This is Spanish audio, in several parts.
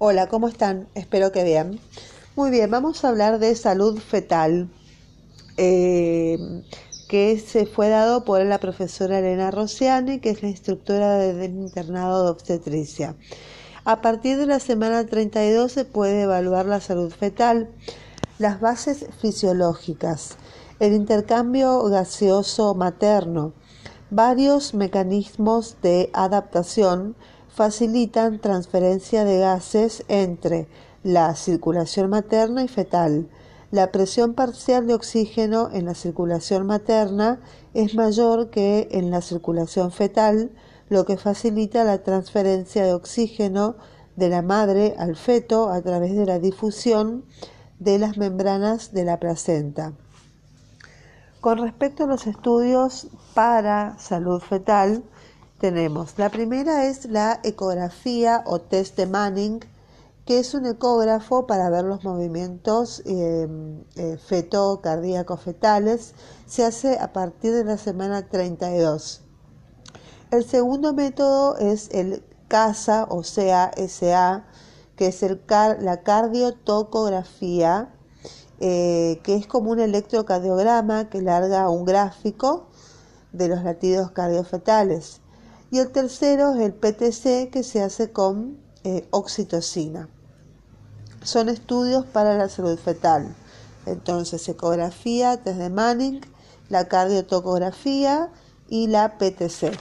Hola, ¿cómo están? Espero que bien. Muy bien, vamos a hablar de salud fetal, eh, que se fue dado por la profesora Elena Rossiani, que es la instructora del internado de obstetricia. A partir de la semana 32 se puede evaluar la salud fetal, las bases fisiológicas, el intercambio gaseoso materno, varios mecanismos de adaptación, facilitan transferencia de gases entre la circulación materna y fetal. La presión parcial de oxígeno en la circulación materna es mayor que en la circulación fetal, lo que facilita la transferencia de oxígeno de la madre al feto a través de la difusión de las membranas de la placenta. Con respecto a los estudios para salud fetal, tenemos. La primera es la ecografía o test de Manning, que es un ecógrafo para ver los movimientos eh, eh, feto-cardíacos fetales. Se hace a partir de la semana 32. El segundo método es el CASA o CASA, que es la cardiotocografía, eh, que es como un electrocardiograma que larga un gráfico de los latidos cardiofetales. Y el tercero es el PTC que se hace con eh, oxitocina. Son estudios para la salud fetal. Entonces, ecografía, test de Manning, la cardiotocografía y la PTC.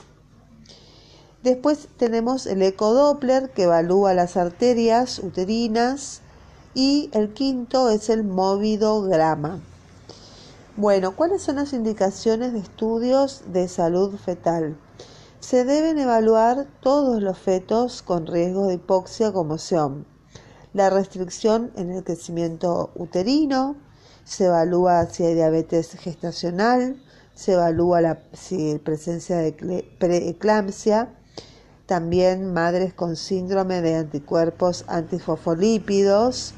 Después tenemos el ecodoppler que evalúa las arterias uterinas y el quinto es el movidograma. Bueno, ¿cuáles son las indicaciones de estudios de salud fetal? Se deben evaluar todos los fetos con riesgo de hipoxia o conmoción. La restricción en el crecimiento uterino, se evalúa si hay diabetes gestacional, se evalúa la si presencia de preeclampsia, también madres con síndrome de anticuerpos antifosfolípidos,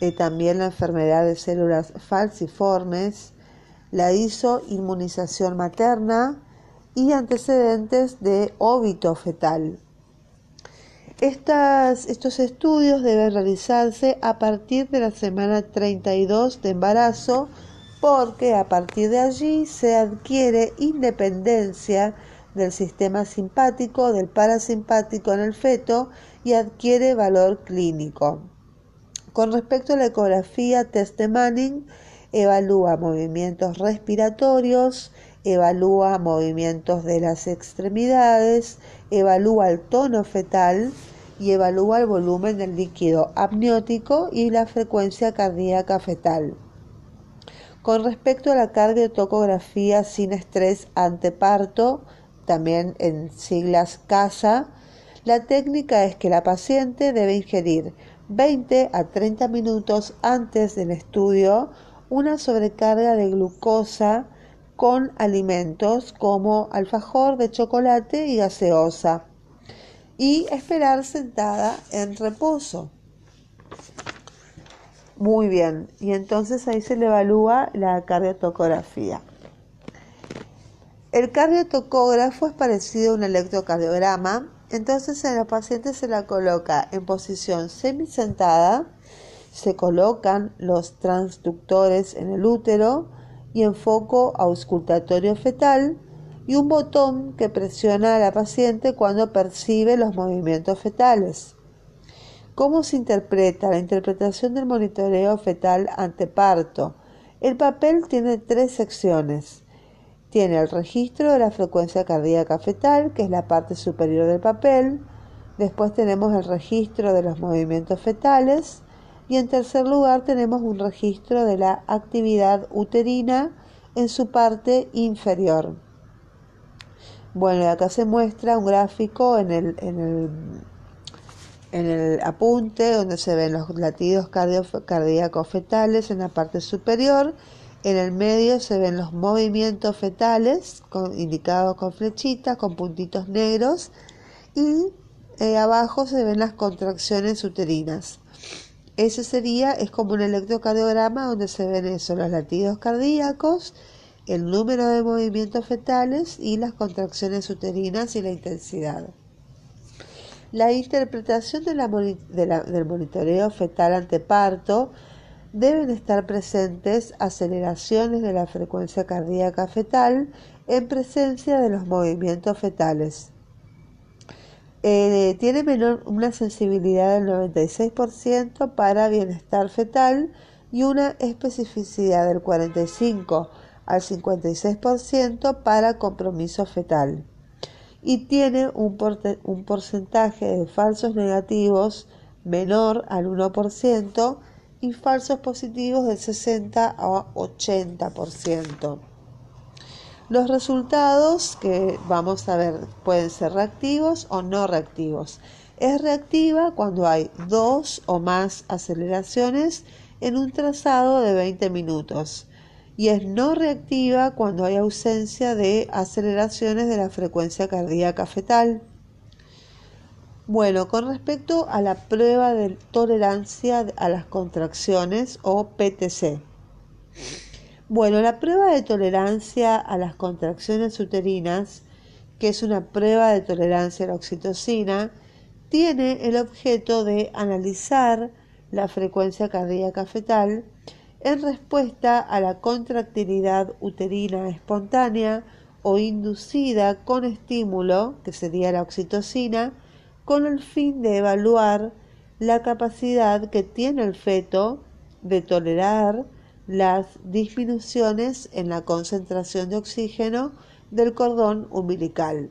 eh, también la enfermedad de células falciformes, la isoinmunización materna, y antecedentes de óbito fetal. estos estudios deben realizarse a partir de la semana 32 de embarazo porque a partir de allí se adquiere independencia del sistema simpático, del parasimpático en el feto y adquiere valor clínico. Con respecto a la ecografía, test de Manning evalúa movimientos respiratorios, evalúa movimientos de las extremidades, evalúa el tono fetal y evalúa el volumen del líquido amniótico y la frecuencia cardíaca fetal. Con respecto a la cardiotocografía sin estrés anteparto, también en siglas CASA, la técnica es que la paciente debe ingerir 20 a 30 minutos antes del estudio una sobrecarga de glucosa con alimentos como alfajor de chocolate y gaseosa y esperar sentada en reposo. Muy bien, y entonces ahí se le evalúa la cardiotocografía. El cardiotocógrafo es parecido a un electrocardiograma, entonces a la paciente se la coloca en posición semisentada, se colocan los transductores en el útero, y enfoco auscultatorio fetal y un botón que presiona a la paciente cuando percibe los movimientos fetales. ¿Cómo se interpreta la interpretación del monitoreo fetal ante parto? El papel tiene tres secciones. Tiene el registro de la frecuencia cardíaca fetal, que es la parte superior del papel. Después tenemos el registro de los movimientos fetales y en tercer lugar tenemos un registro de la actividad uterina en su parte inferior. Bueno, acá se muestra un gráfico en el, en el, en el apunte donde se ven los latidos cardíacos fetales en la parte superior. En el medio se ven los movimientos fetales indicados con flechitas, con puntitos negros. Y eh, abajo se ven las contracciones uterinas. Ese sería, es como un electrocardiograma donde se ven los latidos cardíacos, el número de movimientos fetales y las contracciones uterinas y la intensidad. La interpretación del monitoreo fetal anteparto deben estar presentes aceleraciones de la frecuencia cardíaca fetal en presencia de los movimientos fetales. Eh, tiene menor, una sensibilidad del 96% para bienestar fetal y una especificidad del 45 al 56% para compromiso fetal y tiene un, un porcentaje de falsos negativos menor al 1% y falsos positivos del 60 a 80%. Los resultados que vamos a ver pueden ser reactivos o no reactivos. Es reactiva cuando hay dos o más aceleraciones en un trazado de 20 minutos y es no reactiva cuando hay ausencia de aceleraciones de la frecuencia cardíaca fetal. Bueno, con respecto a la prueba de tolerancia a las contracciones o PTC. Bueno, la prueba de tolerancia a las contracciones uterinas, que es una prueba de tolerancia a la oxitocina, tiene el objeto de analizar la frecuencia cardíaca fetal en respuesta a la contractilidad uterina espontánea o inducida con estímulo, que sería la oxitocina, con el fin de evaluar la capacidad que tiene el feto de tolerar las disminuciones en la concentración de oxígeno del cordón umbilical.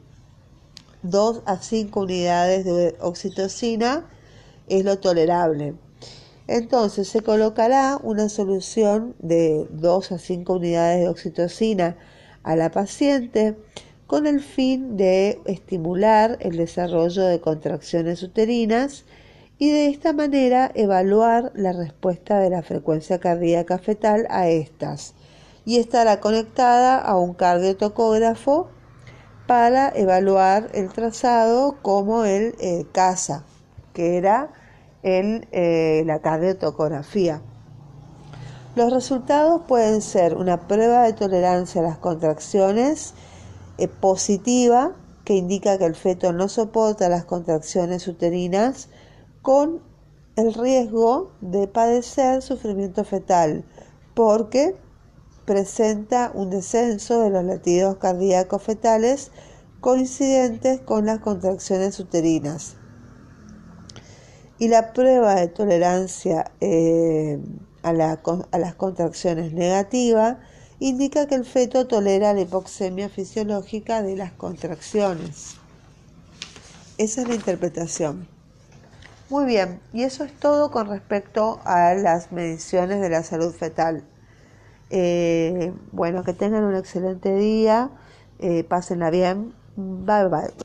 2 a 5 unidades de oxitocina es lo tolerable. Entonces se colocará una solución de 2 a 5 unidades de oxitocina a la paciente con el fin de estimular el desarrollo de contracciones uterinas y de esta manera evaluar la respuesta de la frecuencia cardíaca fetal a estas y estará conectada a un cardiotocógrafo para evaluar el trazado como el eh, CASA, que era en eh, la cardiotocografía. Los resultados pueden ser una prueba de tolerancia a las contracciones eh, positiva, que indica que el feto no soporta las contracciones uterinas, con el riesgo de padecer sufrimiento fetal, porque presenta un descenso de los latidos cardíacos fetales coincidentes con las contracciones uterinas y la prueba de tolerancia eh, a, las contracciones negativa indica que el feto tolera la hipoxemia fisiológica de las contracciones. Esa es la interpretación. Muy bien, y eso es todo con respecto a las mediciones de la salud fetal. Eh, bueno, que tengan un excelente día, eh, pásenla bien, bye bye.